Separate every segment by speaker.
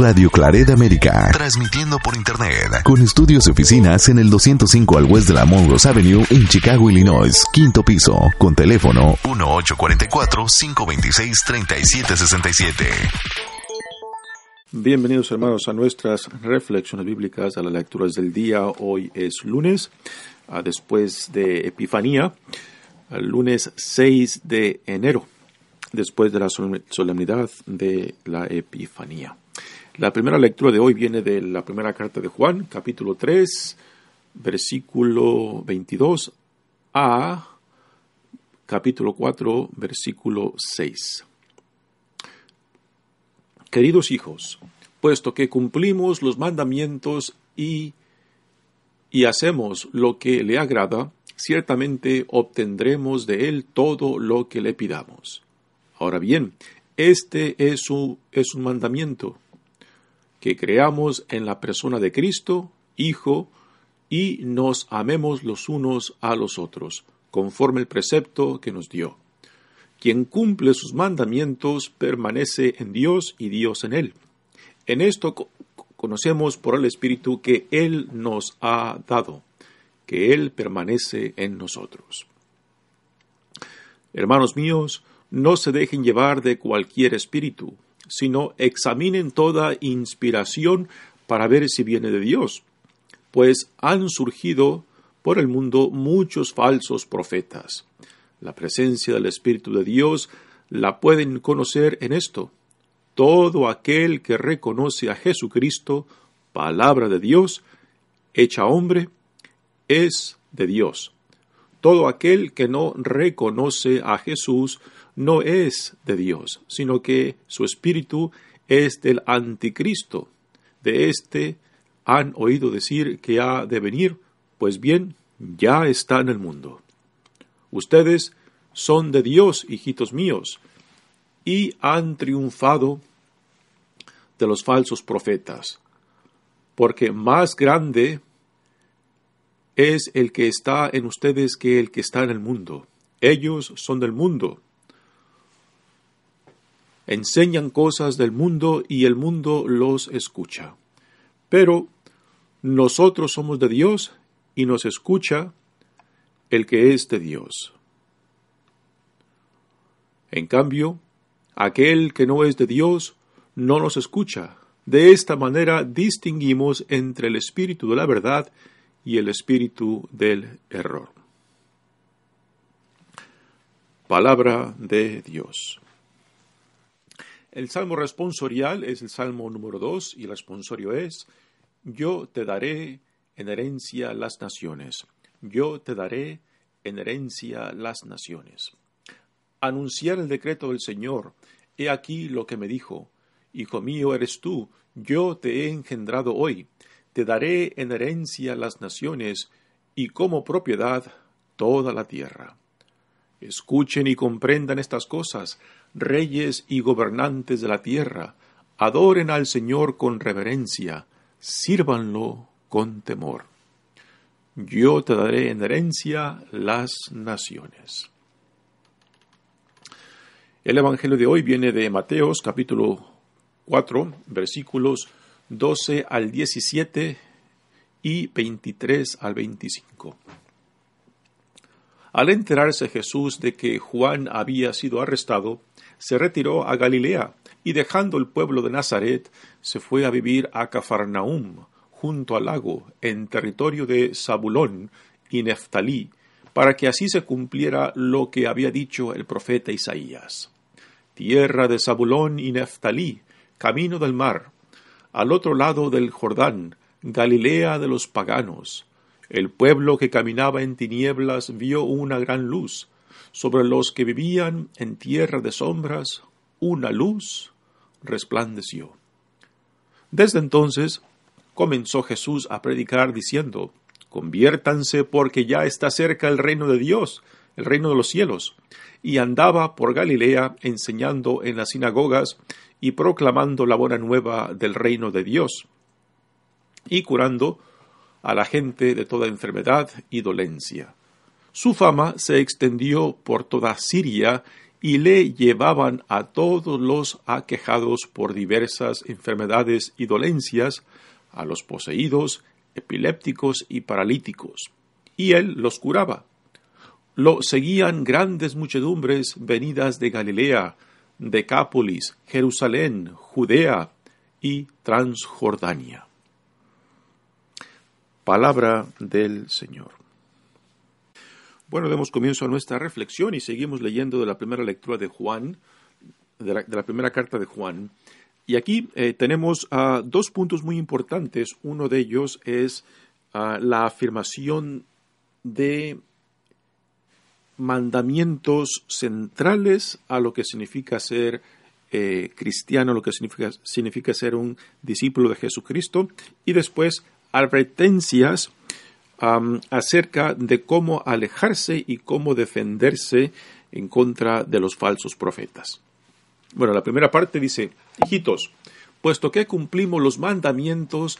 Speaker 1: Radio Claret América. Transmitiendo por Internet. Con estudios y oficinas en el 205 al West de la Monroe Avenue en Chicago, Illinois. Quinto piso. Con teléfono 1844-526-3767.
Speaker 2: Bienvenidos hermanos a nuestras reflexiones bíblicas, a las lecturas del día. Hoy es lunes, después de Epifanía, el lunes 6 de enero, después de la solemnidad de la Epifanía. La primera lectura de hoy viene de la primera carta de Juan, capítulo 3, versículo 22 a capítulo 4, versículo 6. Queridos hijos, puesto que cumplimos los mandamientos y, y hacemos lo que le agrada, ciertamente obtendremos de él todo lo que le pidamos. Ahora bien, este es, es un mandamiento que creamos en la persona de Cristo, Hijo, y nos amemos los unos a los otros, conforme el precepto que nos dio. Quien cumple sus mandamientos permanece en Dios y Dios en él. En esto conocemos por el Espíritu que Él nos ha dado, que Él permanece en nosotros. Hermanos míos, no se dejen llevar de cualquier espíritu, sino examinen toda inspiración para ver si viene de Dios, pues han surgido por el mundo muchos falsos profetas. La presencia del Espíritu de Dios la pueden conocer en esto. Todo aquel que reconoce a Jesucristo, palabra de Dios, hecha hombre, es de Dios. Todo aquel que no reconoce a Jesús no es de Dios, sino que su espíritu es del anticristo. De éste han oído decir que ha de venir, pues bien, ya está en el mundo. Ustedes son de Dios, hijitos míos, y han triunfado de los falsos profetas, porque más grande es el que está en ustedes que el que está en el mundo. Ellos son del mundo, enseñan cosas del mundo y el mundo los escucha. Pero nosotros somos de Dios y nos escucha el que es de Dios. En cambio, aquel que no es de Dios no nos escucha. De esta manera distinguimos entre el espíritu de la verdad y el espíritu del error. Palabra de Dios. El salmo responsorial es el salmo número 2 y el responsorio es, Yo te daré en herencia las naciones, yo te daré en herencia las naciones. Anunciar el decreto del Señor, he aquí lo que me dijo, Hijo mío eres tú, yo te he engendrado hoy, te daré en herencia las naciones y como propiedad toda la tierra. Escuchen y comprendan estas cosas, reyes y gobernantes de la tierra, adoren al Señor con reverencia, sírvanlo con temor. Yo te daré en herencia las naciones. El Evangelio de hoy viene de Mateos capítulo 4, versículos 12 al 17 y 23 al 25. Al enterarse Jesús de que Juan había sido arrestado, se retiró a Galilea y dejando el pueblo de Nazaret, se fue a vivir a Cafarnaum, junto al lago, en territorio de Zabulón y Neftalí, para que así se cumpliera lo que había dicho el profeta Isaías. Tierra de Zabulón y Neftalí, camino del mar, al otro lado del Jordán, Galilea de los paganos, el pueblo que caminaba en tinieblas vio una gran luz. Sobre los que vivían en tierra de sombras, una luz resplandeció. Desde entonces comenzó Jesús a predicar diciendo, conviértanse porque ya está cerca el reino de Dios, el reino de los cielos. Y andaba por Galilea enseñando en las sinagogas y proclamando la buena nueva del reino de Dios, y curando a la gente de toda enfermedad y dolencia. Su fama se extendió por toda Siria y le llevaban a todos los aquejados por diversas enfermedades y dolencias, a los poseídos, epilépticos y paralíticos, y él los curaba. Lo seguían grandes muchedumbres venidas de Galilea, Decápolis, Jerusalén, Judea y Transjordania. Palabra del Señor. Bueno, demos comienzo a nuestra reflexión y seguimos leyendo de la primera lectura de Juan, de la, primera carta de Juan. Y aquí eh, tenemos uh, dos puntos muy importantes. Uno de ellos es uh, la afirmación de mandamientos centrales a lo que significa ser eh, cristiano, lo que significa, significa ser un discípulo de Jesucristo, y después advertencias acerca de cómo alejarse y cómo defenderse en contra de los falsos profetas. Bueno, la primera parte dice, hijitos, puesto que cumplimos los mandamientos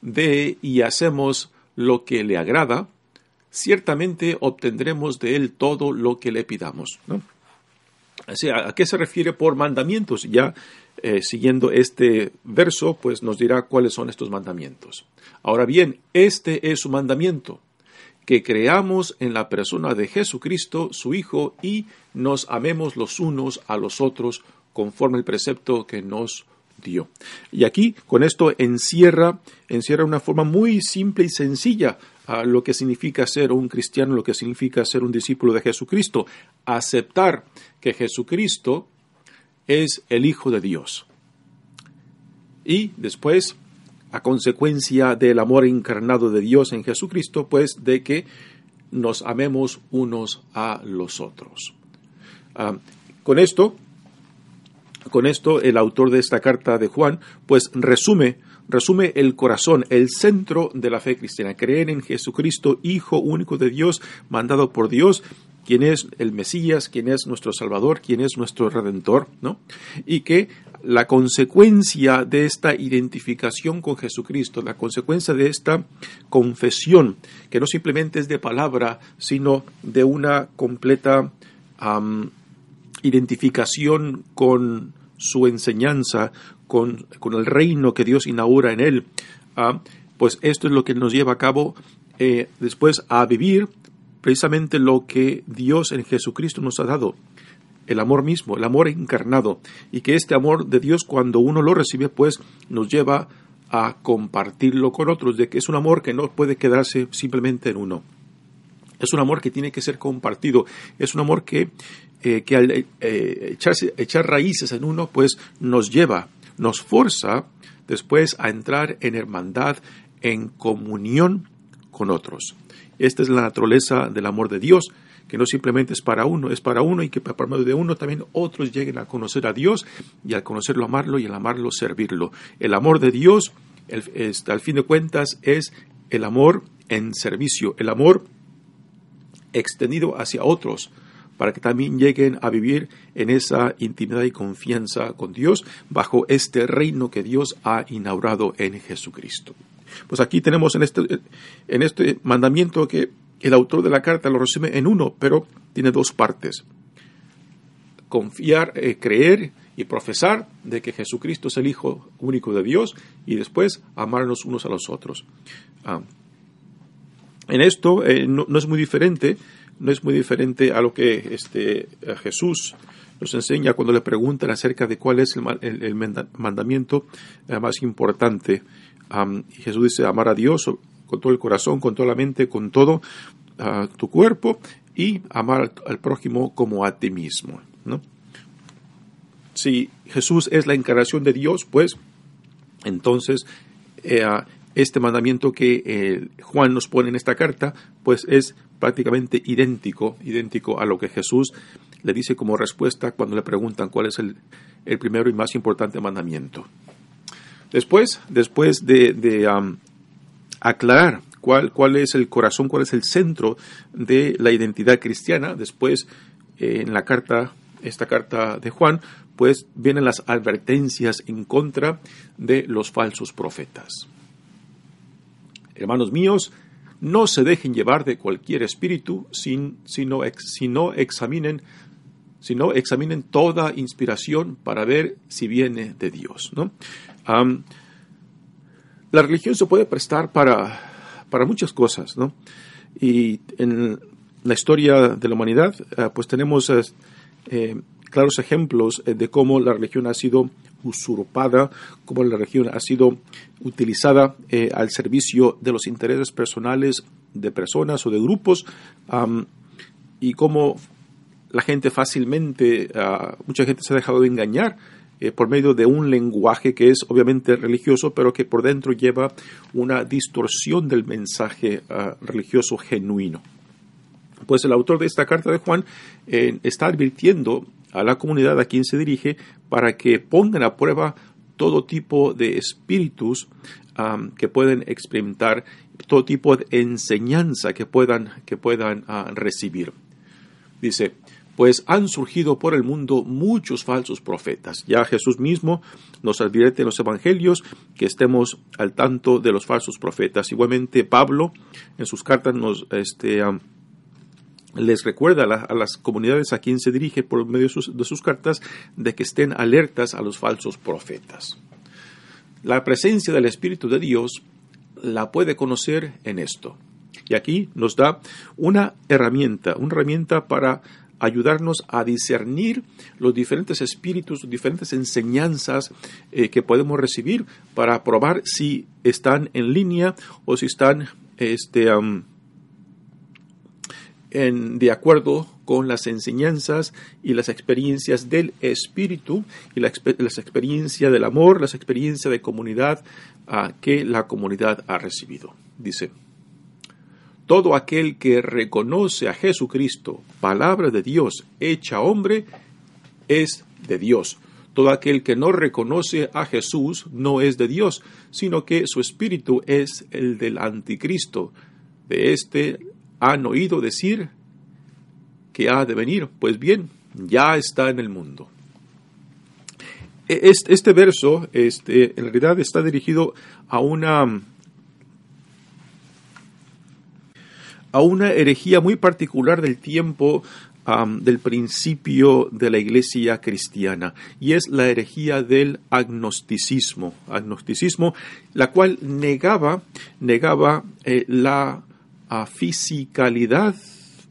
Speaker 2: de y hacemos lo que le agrada, ciertamente obtendremos de él todo lo que le pidamos. ¿no? ¿A qué se refiere por mandamientos? Ya eh, siguiendo este verso, pues nos dirá cuáles son estos mandamientos. Ahora bien, este es su mandamiento, que creamos en la persona de Jesucristo, su Hijo, y nos amemos los unos a los otros conforme el precepto que nos dio. Y aquí con esto encierra, encierra una forma muy simple y sencilla lo que significa ser un cristiano, lo que significa ser un discípulo de Jesucristo. Aceptar que Jesucristo es el Hijo de Dios. Y después, a consecuencia del amor encarnado de Dios en Jesucristo, pues de que nos amemos unos a los otros. Ah, con esto, con esto, el autor de esta carta de Juan, pues resume resume el corazón, el centro de la fe cristiana, creer en Jesucristo, Hijo único de Dios, mandado por Dios, quien es el Mesías, quien es nuestro Salvador, quien es nuestro Redentor, ¿no? Y que la consecuencia de esta identificación con Jesucristo, la consecuencia de esta confesión, que no simplemente es de palabra, sino de una completa identificación con su enseñanza, con, el reino que Dios inaugura en él, ah, pues esto es lo que nos lleva a cabo eh, después a vivir precisamente lo que Dios en Jesucristo nos ha dado, el amor mismo, el amor encarnado, y que este amor de Dios cuando uno lo recibe, pues nos lleva a compartirlo con otros, de que es un amor que no puede quedarse simplemente en uno. Es un amor que tiene que ser compartido, es un amor que, eh, que al eh, echar raíces en uno, pues nos lleva nos forza después a entrar en hermandad, en comunión con otros. Esta es la naturaleza del amor de Dios, que no simplemente es para uno, es para uno y que por medio de uno también otros lleguen a conocer a Dios y al conocerlo amarlo y al amarlo servirlo. El amor de Dios, al fin de cuentas, es el amor en servicio, el amor extendido hacia otros, para que también lleguen a vivir en esa intimidad y confianza con Dios bajo este reino que Dios ha inaugurado en Jesucristo. Pues aquí tenemos en este, en este mandamiento que el autor de la carta lo resume en uno, pero tiene dos partes. Confiar, eh, creer y profesar de que Jesucristo es el Hijo único de Dios y después amarnos unos a los otros. Ah, en esto eh, no, es muy diferente no es muy diferente a lo que este, Jesús nos enseña cuando le preguntan acerca de cuál es el, mandamiento eh, más importante. Jesús dice, amar a Dios con todo el corazón, con toda la mente, con todo ah, tu cuerpo y amar al, prójimo como a ti mismo. Si Jesús es la encarnación de Dios, pues entonces eh, este mandamiento que eh, Juan nos pone en esta carta, pues es prácticamente idéntico, idéntico a lo que Jesús le dice como respuesta cuando le preguntan cuál es el, primero y más importante mandamiento. Después, después de, aclarar cuál, cuál es el corazón, cuál es el centro de la identidad cristiana, después eh, en la carta, esta carta de Juan, pues vienen las advertencias en contra de los falsos profetas. Hermanos míos, no se dejen llevar de cualquier espíritu, sin, sino, sino examinen sino examinen toda inspiración para ver si viene de Dios. ¿no? la religión se puede prestar para, para muchas cosas, ¿no? Y en la historia de la humanidad, eh, pues tenemos eh, claros ejemplos eh, de cómo la religión ha sido usurpada, cómo la religión ha sido utilizada al servicio de los intereses personales de personas o de grupos y cómo la gente fácilmente, ah, mucha gente se ha dejado de engañar eh, por medio de un lenguaje que es obviamente religioso, pero que por dentro lleva una distorsión del mensaje ah, religioso genuino. Pues el autor de esta carta de Juan eh, está advirtiendo a la comunidad a quien se dirige para que pongan a prueba todo tipo de espíritus que pueden experimentar, todo tipo de enseñanza que puedan, que puedan ah, recibir. Dice, pues han surgido por el mundo muchos falsos profetas. Ya Jesús mismo nos advierte en los evangelios que estemos al tanto de los falsos profetas. Igualmente Pablo en sus cartas nos este, les recuerda a, las comunidades a quien se dirige por medio de sus, cartas de que estén alertas a los falsos profetas. La presencia del Espíritu de Dios la puede conocer en esto. Y aquí nos da una herramienta, una herramienta para ayudarnos a discernir los diferentes espíritus, diferentes enseñanzas eh, que podemos recibir para probar si están en línea o si están este, de acuerdo con las enseñanzas y las experiencias del espíritu y las experiencias del amor, las experiencias de comunidad ah, que la comunidad ha recibido. Dice. Todo aquel que reconoce a Jesucristo, palabra de Dios hecha hombre, es de Dios. Todo aquel que no reconoce a Jesús no es de Dios, sino que su espíritu es el del anticristo. De este han oído decir que ha de venir. Pues bien, ya está en el mundo. E-, este, verso este, en realidad está dirigido a una a una herejía muy particular del tiempo del principio de la iglesia cristiana y es la herejía del agnosticismo, agnosticismo, la cual negaba, negaba eh, la fisicalidad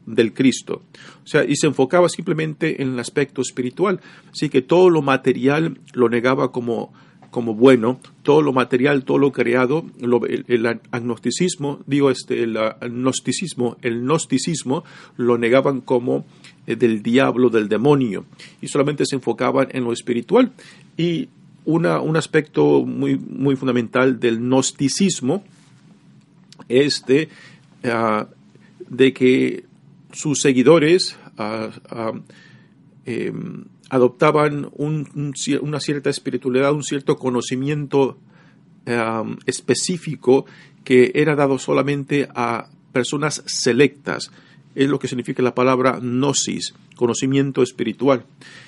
Speaker 2: del Cristo. O sea, y se enfocaba simplemente en el aspecto espiritual. Así que todo lo material lo negaba como como bueno, todo lo material, todo lo creado, el, agnosticismo, digo este, el agnosticismo, el gnosticismo lo negaban como eh, del diablo, del demonio, y solamente se enfocaban en lo espiritual. Y una, un aspecto muy, muy fundamental del gnosticismo es de, ah, que sus seguidores ah, ah, em, adoptaban una cierta espiritualidad, un cierto conocimiento um, específico que era dado solamente a personas selectas. Es lo que significa la palabra gnosis, conocimiento espiritual.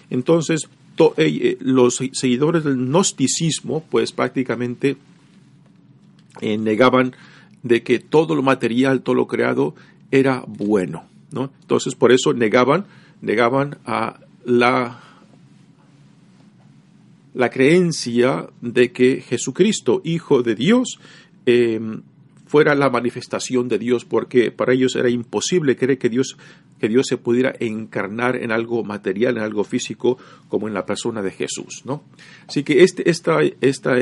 Speaker 2: Entonces, eh, eh, los seguidores del gnosticismo, pues prácticamente eh, negaban de que todo lo material, todo lo creado era bueno. ¿no? Entonces, por eso negaban, negaban a la la creencia de que Jesucristo, Hijo de Dios, em, fuera la manifestación de Dios, porque para ellos era imposible creer que Dios, que Dios se pudiera encarnar en algo material, en algo físico, como en la persona de Jesús. ¿no? Así que este, esta, esta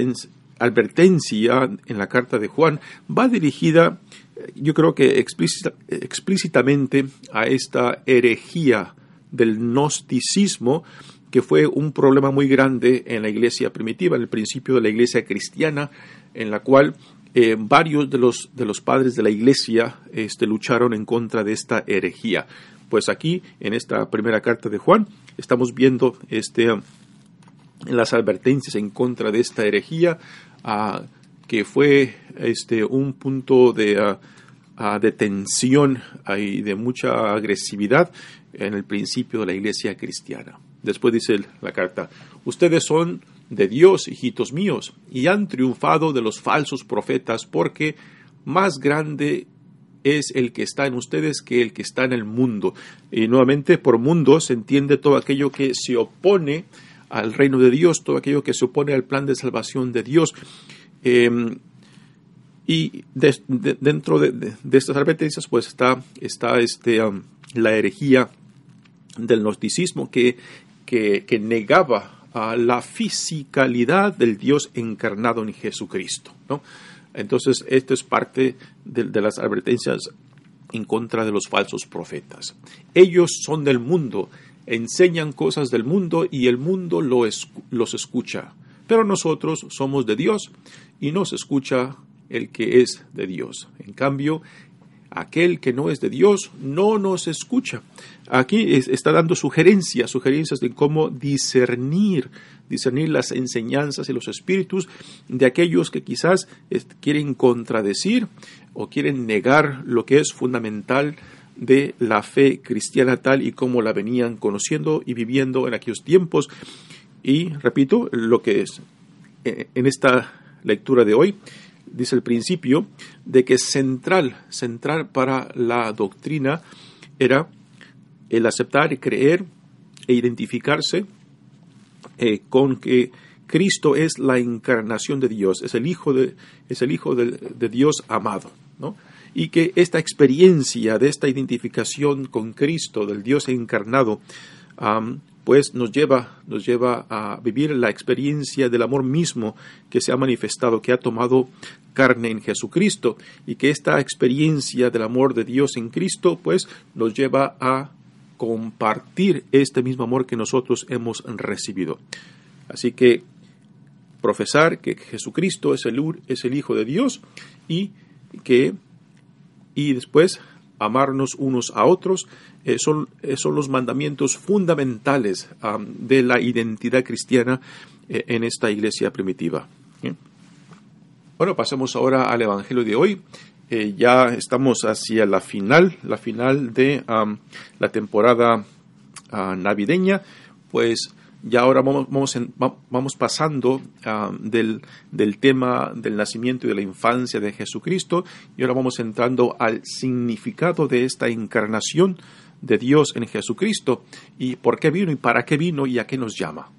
Speaker 2: advertencia en la carta de Juan va dirigida, yo creo que explícitamente a esta herejía del gnosticismo que fue un problema muy grande en la iglesia primitiva, en el principio de la iglesia cristiana, en la cual eh, varios de los, de los padres de la iglesia este, lucharon en contra de esta herejía. Pues aquí, en esta primera carta de Juan, estamos viendo este, las advertencias en contra de esta herejía que fue este, un punto de, ah, de tensión y de mucha agresividad en el principio de la iglesia cristiana. Después dice la carta, ustedes son de Dios, hijitos míos, y han triunfado de los falsos profetas, porque más grande es el que está en ustedes que el que está en el mundo. Y nuevamente por mundo se entiende todo aquello que se opone al reino de Dios, todo aquello que se opone al plan de salvación de Dios. Em, y dentro de, estas advertencias, pues está, está este, um, la herejía del gnosticismo que, que, negaba la fisicalidad del Dios encarnado en Jesucristo. Entonces, esto es parte de, las advertencias en contra de los falsos profetas. Ellos son del mundo, enseñan cosas del mundo y el mundo los escucha. Pero nosotros somos de Dios y nos escucha el que es de Dios. En cambio, aquel que no es de Dios no nos escucha. Aquí está dando sugerencias, sugerencias de cómo discernir, discernir las enseñanzas y los espíritus de aquellos que quizás quieren contradecir o quieren negar lo que es fundamental de la fe cristiana tal y como la venían conociendo y viviendo en aquellos tiempos. Y repito, lo que es eh, en esta lectura de hoy, dice el principio, de que central, central para la doctrina era el aceptar, creer e identificarse eh, con que Cristo es la encarnación de Dios, es el Hijo de, es el Hijo de, Dios amado, ¿no? Y que esta experiencia de esta identificación con Cristo, del Dios encarnado, pues nos lleva, nos lleva a vivir la experiencia del amor mismo que se ha manifestado, que ha tomado carne en Jesucristo, y que esta experiencia del amor de Dios en Cristo, pues nos lleva a compartir este mismo amor que nosotros hemos recibido. Así que profesar que Jesucristo es el, es el Hijo de Dios y que y después amarnos unos a otros, eh, son, eh, son, los mandamientos fundamentales de la identidad cristiana eh, en esta iglesia primitiva. Bueno, pasemos ahora al Evangelio de hoy. ya estamos hacia la final, la final de la temporada ah, navideña, pues ya ahora vamos, vamos, pasando ah, del, del, tema del nacimiento y de la infancia de Jesucristo y ahora vamos entrando al significado de esta encarnación de Dios en Jesucristo y por qué vino y para qué vino y a qué nos llama.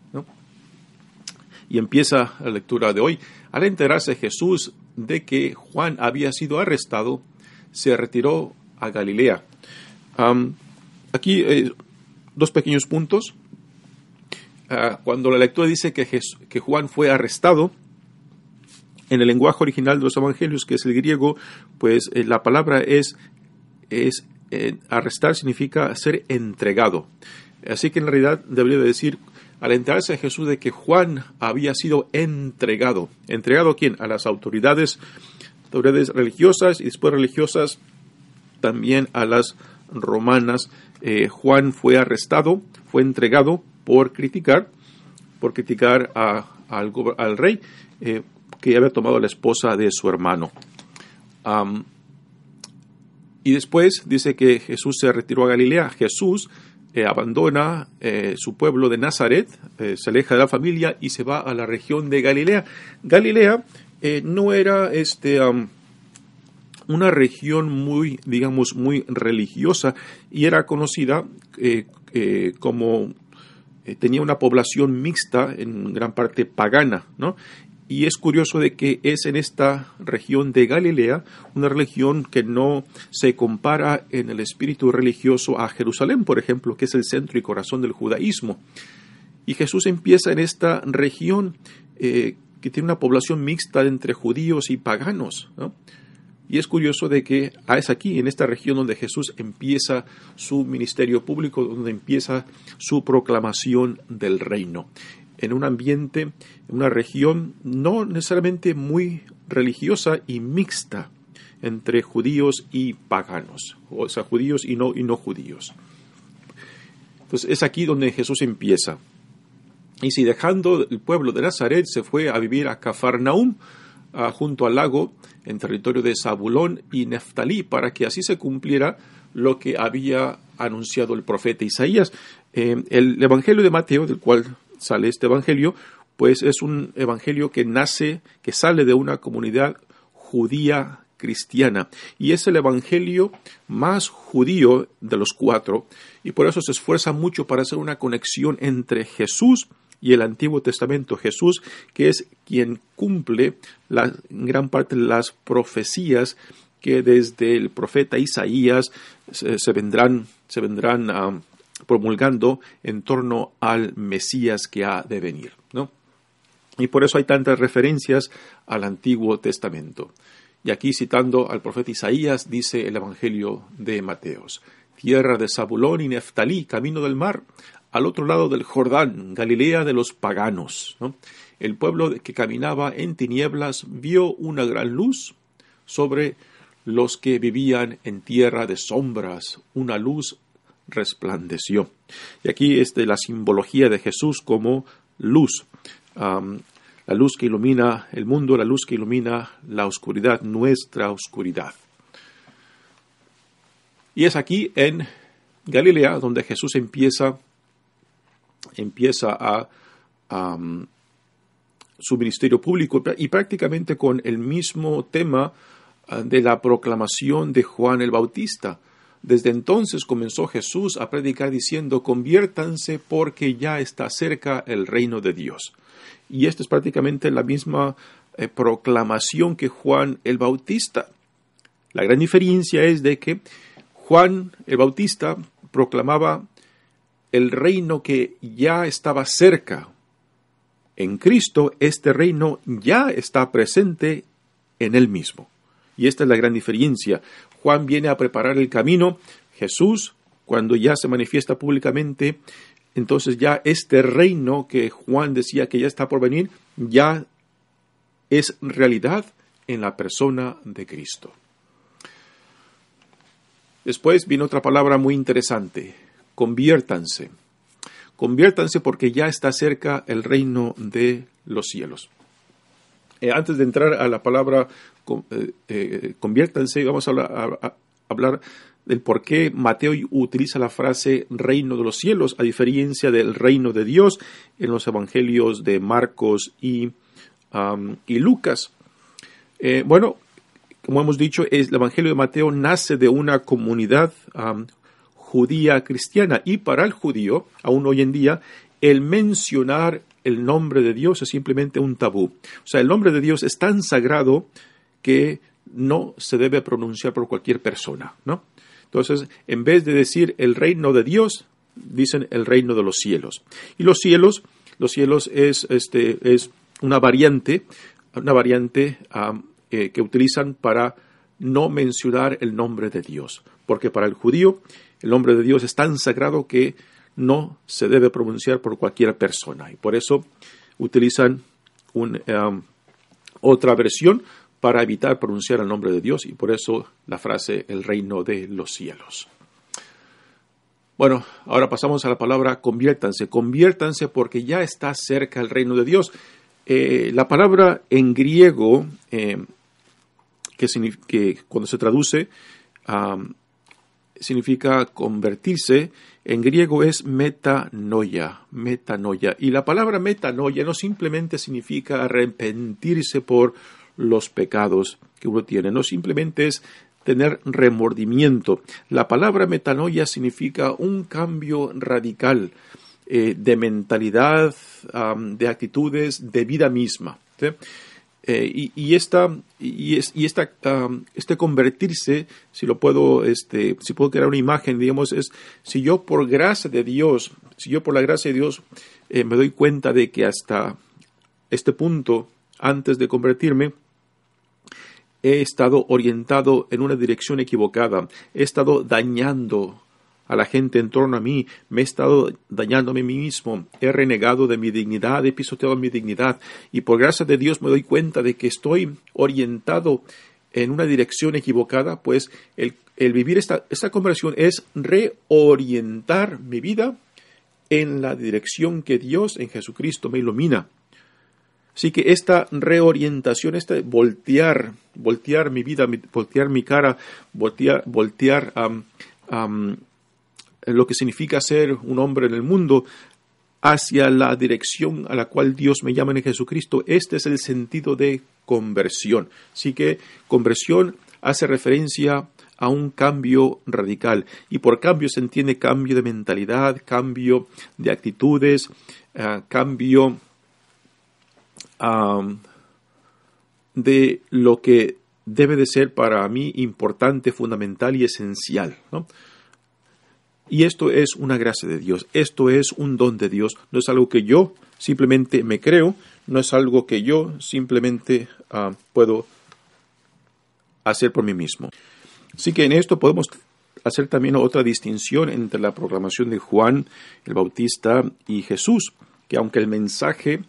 Speaker 2: Y empieza la lectura de hoy. Al enterarse Jesús de que Juan había sido arrestado, se retiró a Galilea. aquí eh, dos pequeños puntos. Ah, cuando la lectura dice que, Juan fue arrestado, en el lenguaje original de los evangelios, que es el griego, pues eh, la palabra es, es eh, arrestar significa ser entregado. Así que en realidad debería decir, al enterarse Jesús de que Juan había sido entregado, ¿entregado a quién? A las autoridades, autoridades religiosas y después religiosas también a las romanas. Eh, Juan fue arrestado, fue entregado por criticar, por criticar al, rey eh, que había tomado la esposa de su hermano. y después dice que Jesús se retiró a Galilea. Jesús eh, abandona eh, su pueblo de Nazaret, se aleja de la familia y se va a la región de Galilea. Galilea no era este, una región muy, digamos, muy religiosa y era conocida como eh, tenía una población mixta, en gran parte pagana, ¿no? Y es curioso de que es en esta región de Galilea, una religión que no se compara en el espíritu religioso a Jerusalén, por ejemplo, que es el centro y corazón del judaísmo. Y Jesús empieza en esta región eh, que tiene una población mixta entre judíos y paganos. ¿no? Y es curioso de que ah, es aquí, en esta región, donde Jesús empieza su ministerio público, donde empieza su proclamación del reino. En un ambiente, en una región no necesariamente muy religiosa y mixta entre judíos y paganos, o sea, judíos y no, y no judíos. Pues es aquí donde Jesús empieza. Y si dejando el pueblo de Nazaret se fue a vivir a Cafarnaum, junto al lago, en territorio de Zabulón y Neftalí, para que así se cumpliera lo que había anunciado el profeta Isaías. Eh, el Evangelio de Mateo, del cual sale este Evangelio, pues es un Evangelio que nace, que sale de una comunidad judía cristiana y es el evangelio más judío de los cuatro y por eso se esfuerza mucho para hacer una conexión entre Jesús y el Antiguo Testamento. Jesús, que es quien cumple la gran parte de las profecías que desde el profeta Isaías se, vendrán, se vendrán ah, promulgando en torno al Mesías que ha de venir. ¿no? Y por eso hay tantas referencias al Antiguo Testamento. Y aquí citando al profeta Isaías, dice el Evangelio de Mateos, tierra de Zabulón y Neftalí, camino del mar, al otro lado del Jordán, Galilea de los paganos. El pueblo que caminaba en tinieblas vio una gran luz sobre los que vivían en tierra de sombras, una luz resplandeció. Y aquí es de la simbología de Jesús como luz. la luz que ilumina el mundo, la luz que ilumina la oscuridad, nuestra oscuridad. Y es aquí en Galilea donde Jesús empieza empieza a, su ministerio público y prácticamente con el mismo tema uh, de la proclamación de Juan el Bautista. Desde entonces comenzó Jesús a predicar diciendo, conviértanse porque ya está cerca el reino de Dios. Y esta es prácticamente la misma eh, proclamación que Juan el Bautista. La gran diferencia es de que Juan el Bautista proclamaba el reino que ya estaba cerca. En Cristo este reino ya está presente en Él mismo. Y esta es la gran diferencia. Juan viene a preparar el camino. Jesús, cuando ya se manifiesta públicamente, entonces ya este reino que Juan decía que ya está por venir, ya es realidad en la persona de Cristo. Después viene otra palabra muy interesante, conviértanse. Conviértanse porque ya está cerca el reino de los cielos. Eh, antes de entrar a la palabra eh, eh, conviértanse, vamos a hablar, del por qué Mateo utiliza la frase reino de los cielos, a diferencia del reino de Dios en los evangelios de Marcos y, y Lucas. bueno, como hemos dicho, el evangelio de Mateo nace de una comunidad judía cristiana. Y para el judío, aún hoy en día, el mencionar el nombre de Dios es simplemente un tabú. O sea, el nombre de Dios es tan sagrado que no se debe pronunciar por cualquier persona, ¿no? Entonces, en vez de decir el reino de Dios, dicen el reino de los cielos. Y los cielos, los cielos es, este, es una variante, una variante eh, que utilizan para no mencionar el nombre de Dios. Porque para el judío el nombre de Dios es tan sagrado que no se debe pronunciar por cualquier persona. Y por eso utilizan um, otra versión para evitar pronunciar el nombre de Dios y por eso la frase el reino de los cielos. Bueno, ahora pasamos a la palabra conviértanse. Conviértanse porque ya está cerca el reino de Dios. Eh, la palabra en griego, eh, que, cuando se traduce, significa convertirse, en griego es metanoia, metanoia. Y la palabra metanoia no simplemente significa arrepentirse por los pecados que uno tiene, no simplemente es tener remordimiento. La palabra metanoia significa un cambio radical eh, de mentalidad, de actitudes, de vida misma. Eh, y, esta, y, es, y esta, este convertirse, si lo puedo, este, si puedo crear una imagen, digamos, es si yo por gracia de Dios, si yo por la gracia de Dios eh, me doy cuenta de que hasta este punto, antes de convertirme, he estado orientado en una dirección equivocada, he estado dañando a la gente en torno a mí, me he estado dañándome a mí mismo, he renegado de mi dignidad, he pisoteado mi dignidad. Y por gracia de Dios me doy cuenta de que estoy orientado en una dirección equivocada, pues el, vivir esta, esta conversión es reorientar mi vida en la dirección que Dios en Jesucristo me ilumina. Así que esta reorientación, este voltear, voltear mi vida, voltear mi cara, voltear, voltear lo que significa ser un hombre en el mundo hacia la dirección a la cual Dios me llama en Jesucristo, este es el sentido de conversión. Así que conversión hace referencia a un cambio radical. Y por cambio se entiende cambio de mentalidad, cambio de actitudes, uh, cambio de lo que debe de ser para mí importante, fundamental y esencial. ¿no? Y esto es una gracia de Dios, esto es un don de Dios, no es algo que yo simplemente me creo, no es algo que yo simplemente uh, puedo hacer por mí mismo. Así que en esto podemos hacer también otra distinción entre la proclamación de Juan el Bautista y Jesús, que aunque el mensaje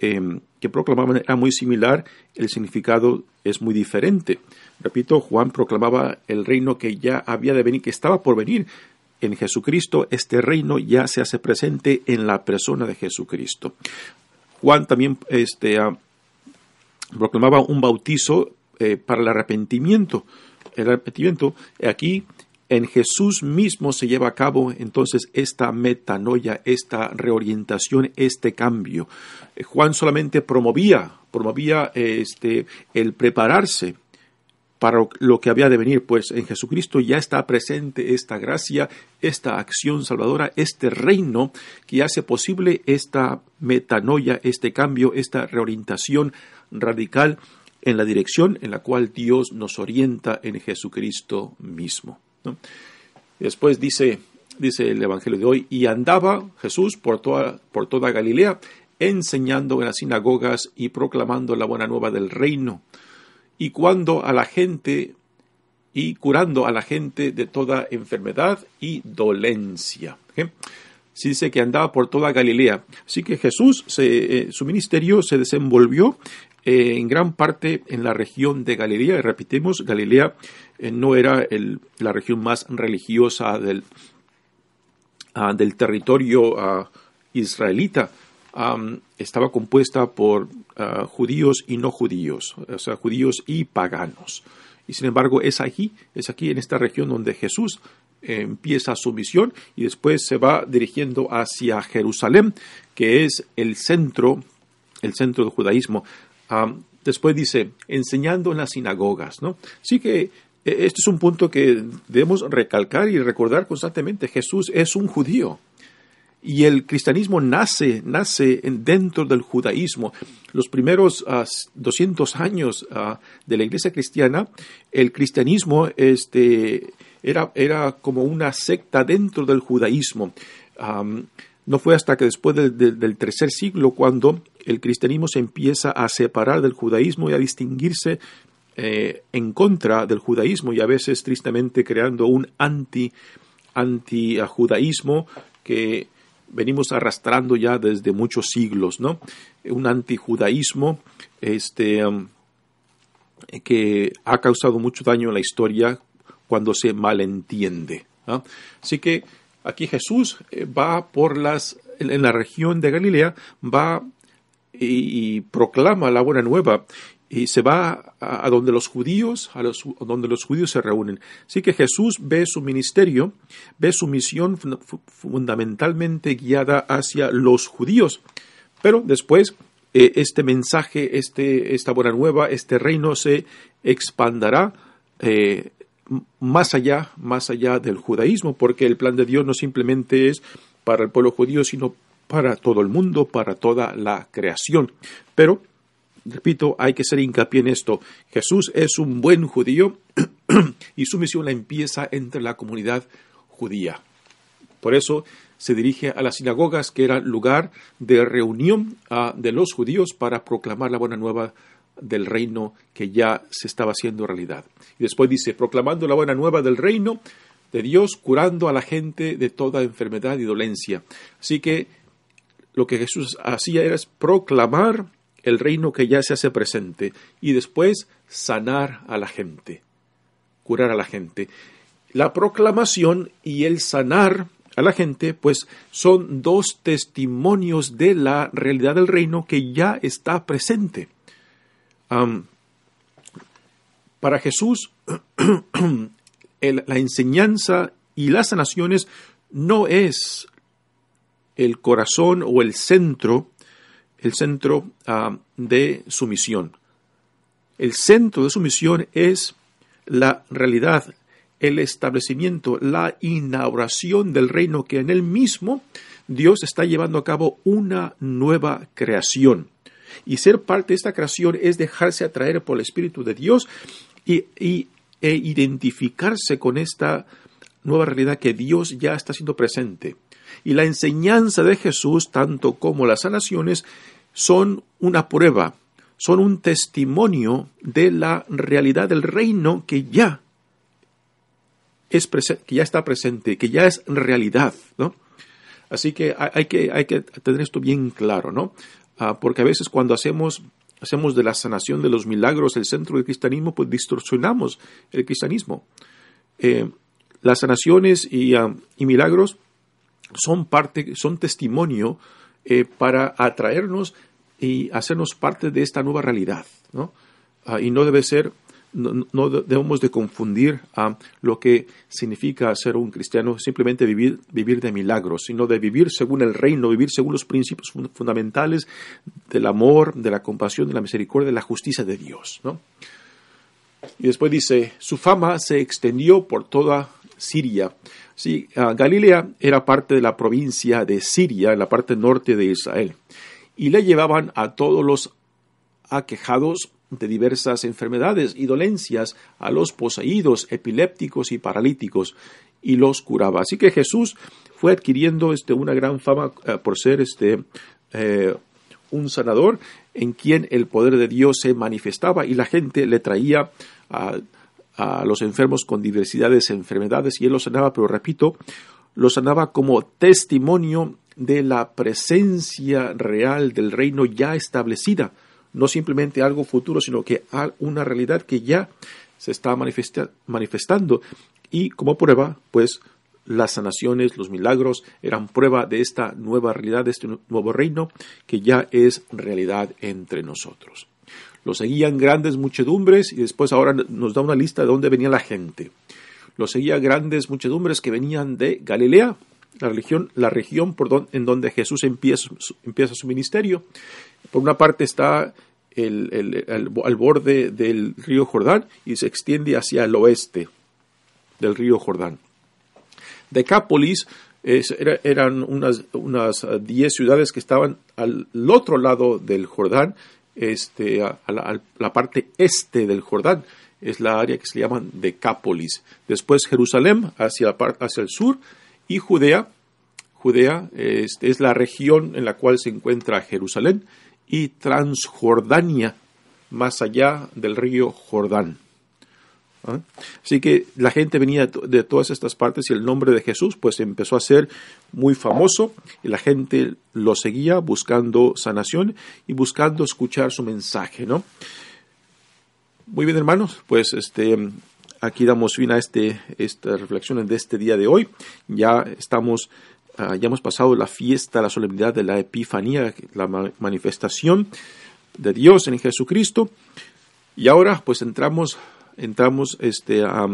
Speaker 2: em, que proclamaban era muy similar, el significado es muy diferente. Repito, Juan proclamaba el reino que ya había de venir, que estaba por venir. En Jesucristo este reino ya se hace presente en la persona de Jesucristo. Juan también este, ah, proclamaba un bautizo eh, para el arrepentimiento el arrepentimiento, aquí en Jesús mismo se lleva a cabo entonces esta metanoia, esta reorientación, este cambio. Eh, Juan solamente promovía, promovía este, el prepararse para lo que había de venir, pues en Jesucristo ya está presente esta gracia, esta acción salvadora, este reino que hace posible esta metanoia, este cambio, esta reorientación radical en la dirección en la cual Dios nos orienta en Jesucristo mismo. Después dice, dice el Evangelio de hoy, y andaba Jesús por toda, por toda Galilea, enseñando en las sinagogas y proclamando la buena nueva del reino, y cuando a la gente y curando a la gente de toda enfermedad y dolencia. Se dice que andaba por toda Galilea. Así que Jesús, eh, su ministerio se desenvolvió eh, en gran parte en la región de Galilea. Y repetimos, Galilea eh, no era la región más religiosa del, ah, del territorio ah, israelita. Estaba compuesta por ah, judíos y no judíos, o sea, judíos y paganos. Y sin embargo, es aquí, es aquí en esta región donde Jesús empieza su misión y después se va dirigiendo hacia Jerusalén, que es el centro, el centro del judaísmo después dice, enseñando en las sinagogas, ¿no? Sí que eh, este es un punto que debemos recalcar y recordar constantemente. Jesús es un judío. Y el cristianismo nace, nace dentro del judaísmo. Los primeros 200 ah, años ah, de la iglesia cristiana, el cristianismo este, era, era como una secta dentro del judaísmo. no fue hasta que después del tercer siglo cuando el cristianismo se empieza a separar del judaísmo y a distinguirse eh, en contra del judaísmo y a veces tristemente creando un anti anti judaísmo que venimos arrastrando ya desde muchos siglos, ¿no? Un antijudaísmo este, um, que ha causado mucho daño en la historia cuando se malentiende. Así que aquí Jesús eh, va por las en la región de Galilea va y, proclama la buena nueva y se va a, donde los judíos, a donde los judíos se reúnen. Así que Jesús ve su ministerio, ve su misión fundamentalmente guiada hacia los judíos. Pero después eh, este mensaje, este, esta buena nueva, este reino se expandará eh, más allá, más allá del judaísmo, porque el plan de Dios no simplemente es para el pueblo judío, sino para todo el mundo, para toda la creación. Pero, repito, hay que hacer hincapié en esto. Jesús es un buen judío y su misión la empieza entre la comunidad judía. Por eso se dirige a las sinagogas, que era lugar de reunión ah, de los judíos para proclamar la buena nueva del reino que ya se estaba haciendo realidad. Y después dice, proclamando la buena nueva del reino de Dios, curando a la gente de toda enfermedad y dolencia. Así que lo que Jesús hacía era proclamar el reino que ya se hace presente y después sanar a la gente, curar a la gente. La proclamación y el sanar a la gente, pues son dos testimonios de la realidad del reino que ya está presente. para Jesús, la enseñanza y las sanaciones no es el corazón o el centro, el centro de su misión. El centro de su misión es la realidad, el establecimiento, la inauguración del reino que en él mismo Dios está llevando a cabo una nueva creación. Y ser parte de esta creación es dejarse atraer por el Espíritu de Dios y, e identificarse con esta nueva realidad que Dios ya está siendo presente. Y la enseñanza de Jesús, tanto como las sanaciones, son una prueba, son un testimonio de la realidad del reino que ya es que ya está presente, que ya es realidad, ¿no? Así que hay que, hay que tener esto bien claro, ¿no? Ah, porque a veces cuando hacemos, hacemos de la sanación de los milagros el centro del cristianismo, pues distorsionamos el cristianismo. Eh, las sanaciones y, ah, y, milagros son parte, son testimonio eh, para atraernos y hacernos parte de esta nueva realidad, ¿no? Ah, y no debe ser, no, debemos de confundir a lo que significa ser un cristiano, simplemente vivir, vivir de milagros, sino de vivir según el reino, vivir según los principios fundamentales del amor, de la compasión, de la misericordia, de la justicia de Dios, ¿no? Y después dice, su fama se extendió por toda Siria. Sí, ah, Galilea era parte de la provincia de Siria, en la parte norte de Israel y le llevaban a todos los aquejados de diversas enfermedades y dolencias, a los poseídos, epilépticos y paralíticos, y los curaba. Así que Jesús fue adquiriendo este, una gran fama eh, por ser este, eh, un sanador en quien el poder de Dios se manifestaba y la gente le traía a, a los enfermos con diversidades de enfermedades y él los sanaba, pero repito, los sanaba como testimonio de la presencia real del reino ya establecida, no simplemente algo futuro, sino que una realidad que ya se está manifestando y como prueba, pues las sanaciones, los milagros eran prueba de esta nueva realidad, de este nuevo reino que ya es realidad entre nosotros. Lo seguían grandes muchedumbres y después ahora nos da una lista de dónde venía la gente. Lo seguían grandes muchedumbres que venían de Galilea, la región, la región por en donde Jesús empieza, empieza, su ministerio. Por una parte está el, al borde del río Jordán y se extiende hacia el oeste del río Jordán. Decápolis eran unas, unas diez ciudades que estaban al otro lado del Jordán, este, a, la, parte este del Jordán, es la área que se llama Decápolis. Después Jerusalén hacia, hacia el sur y Judea, Judea es, es la región en la cual se encuentra Jerusalén y Transjordania, más allá del río Jordán. ¿Ah? Así que la gente venía de todas estas partes y el nombre de Jesús pues empezó a ser muy famoso y la gente lo seguía buscando sanación y buscando escuchar su mensaje, ¿no? Muy bien, hermanos, pues este aquí damos fin a este, estas reflexiones de este día de hoy. Ya estamos, ah, ya hemos pasado la fiesta, la solemnidad de la Epifanía, la manifestación de Dios en Jesucristo. Y ahora, pues entramos, entramos este, a,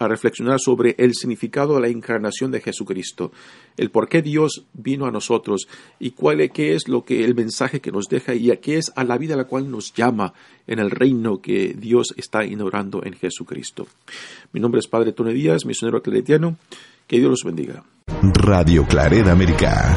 Speaker 2: a reflexionar sobre el significado de la encarnación de Jesucristo, el por qué Dios vino a nosotros y cuál es, qué es lo que el mensaje que nos deja y a qué es a la vida a la cual nos llama en el reino que Dios está inaugurando en Jesucristo. Mi nombre es Padre Tone Díaz, misionero claretiano. Que Dios los bendiga.
Speaker 1: Radio Claret América.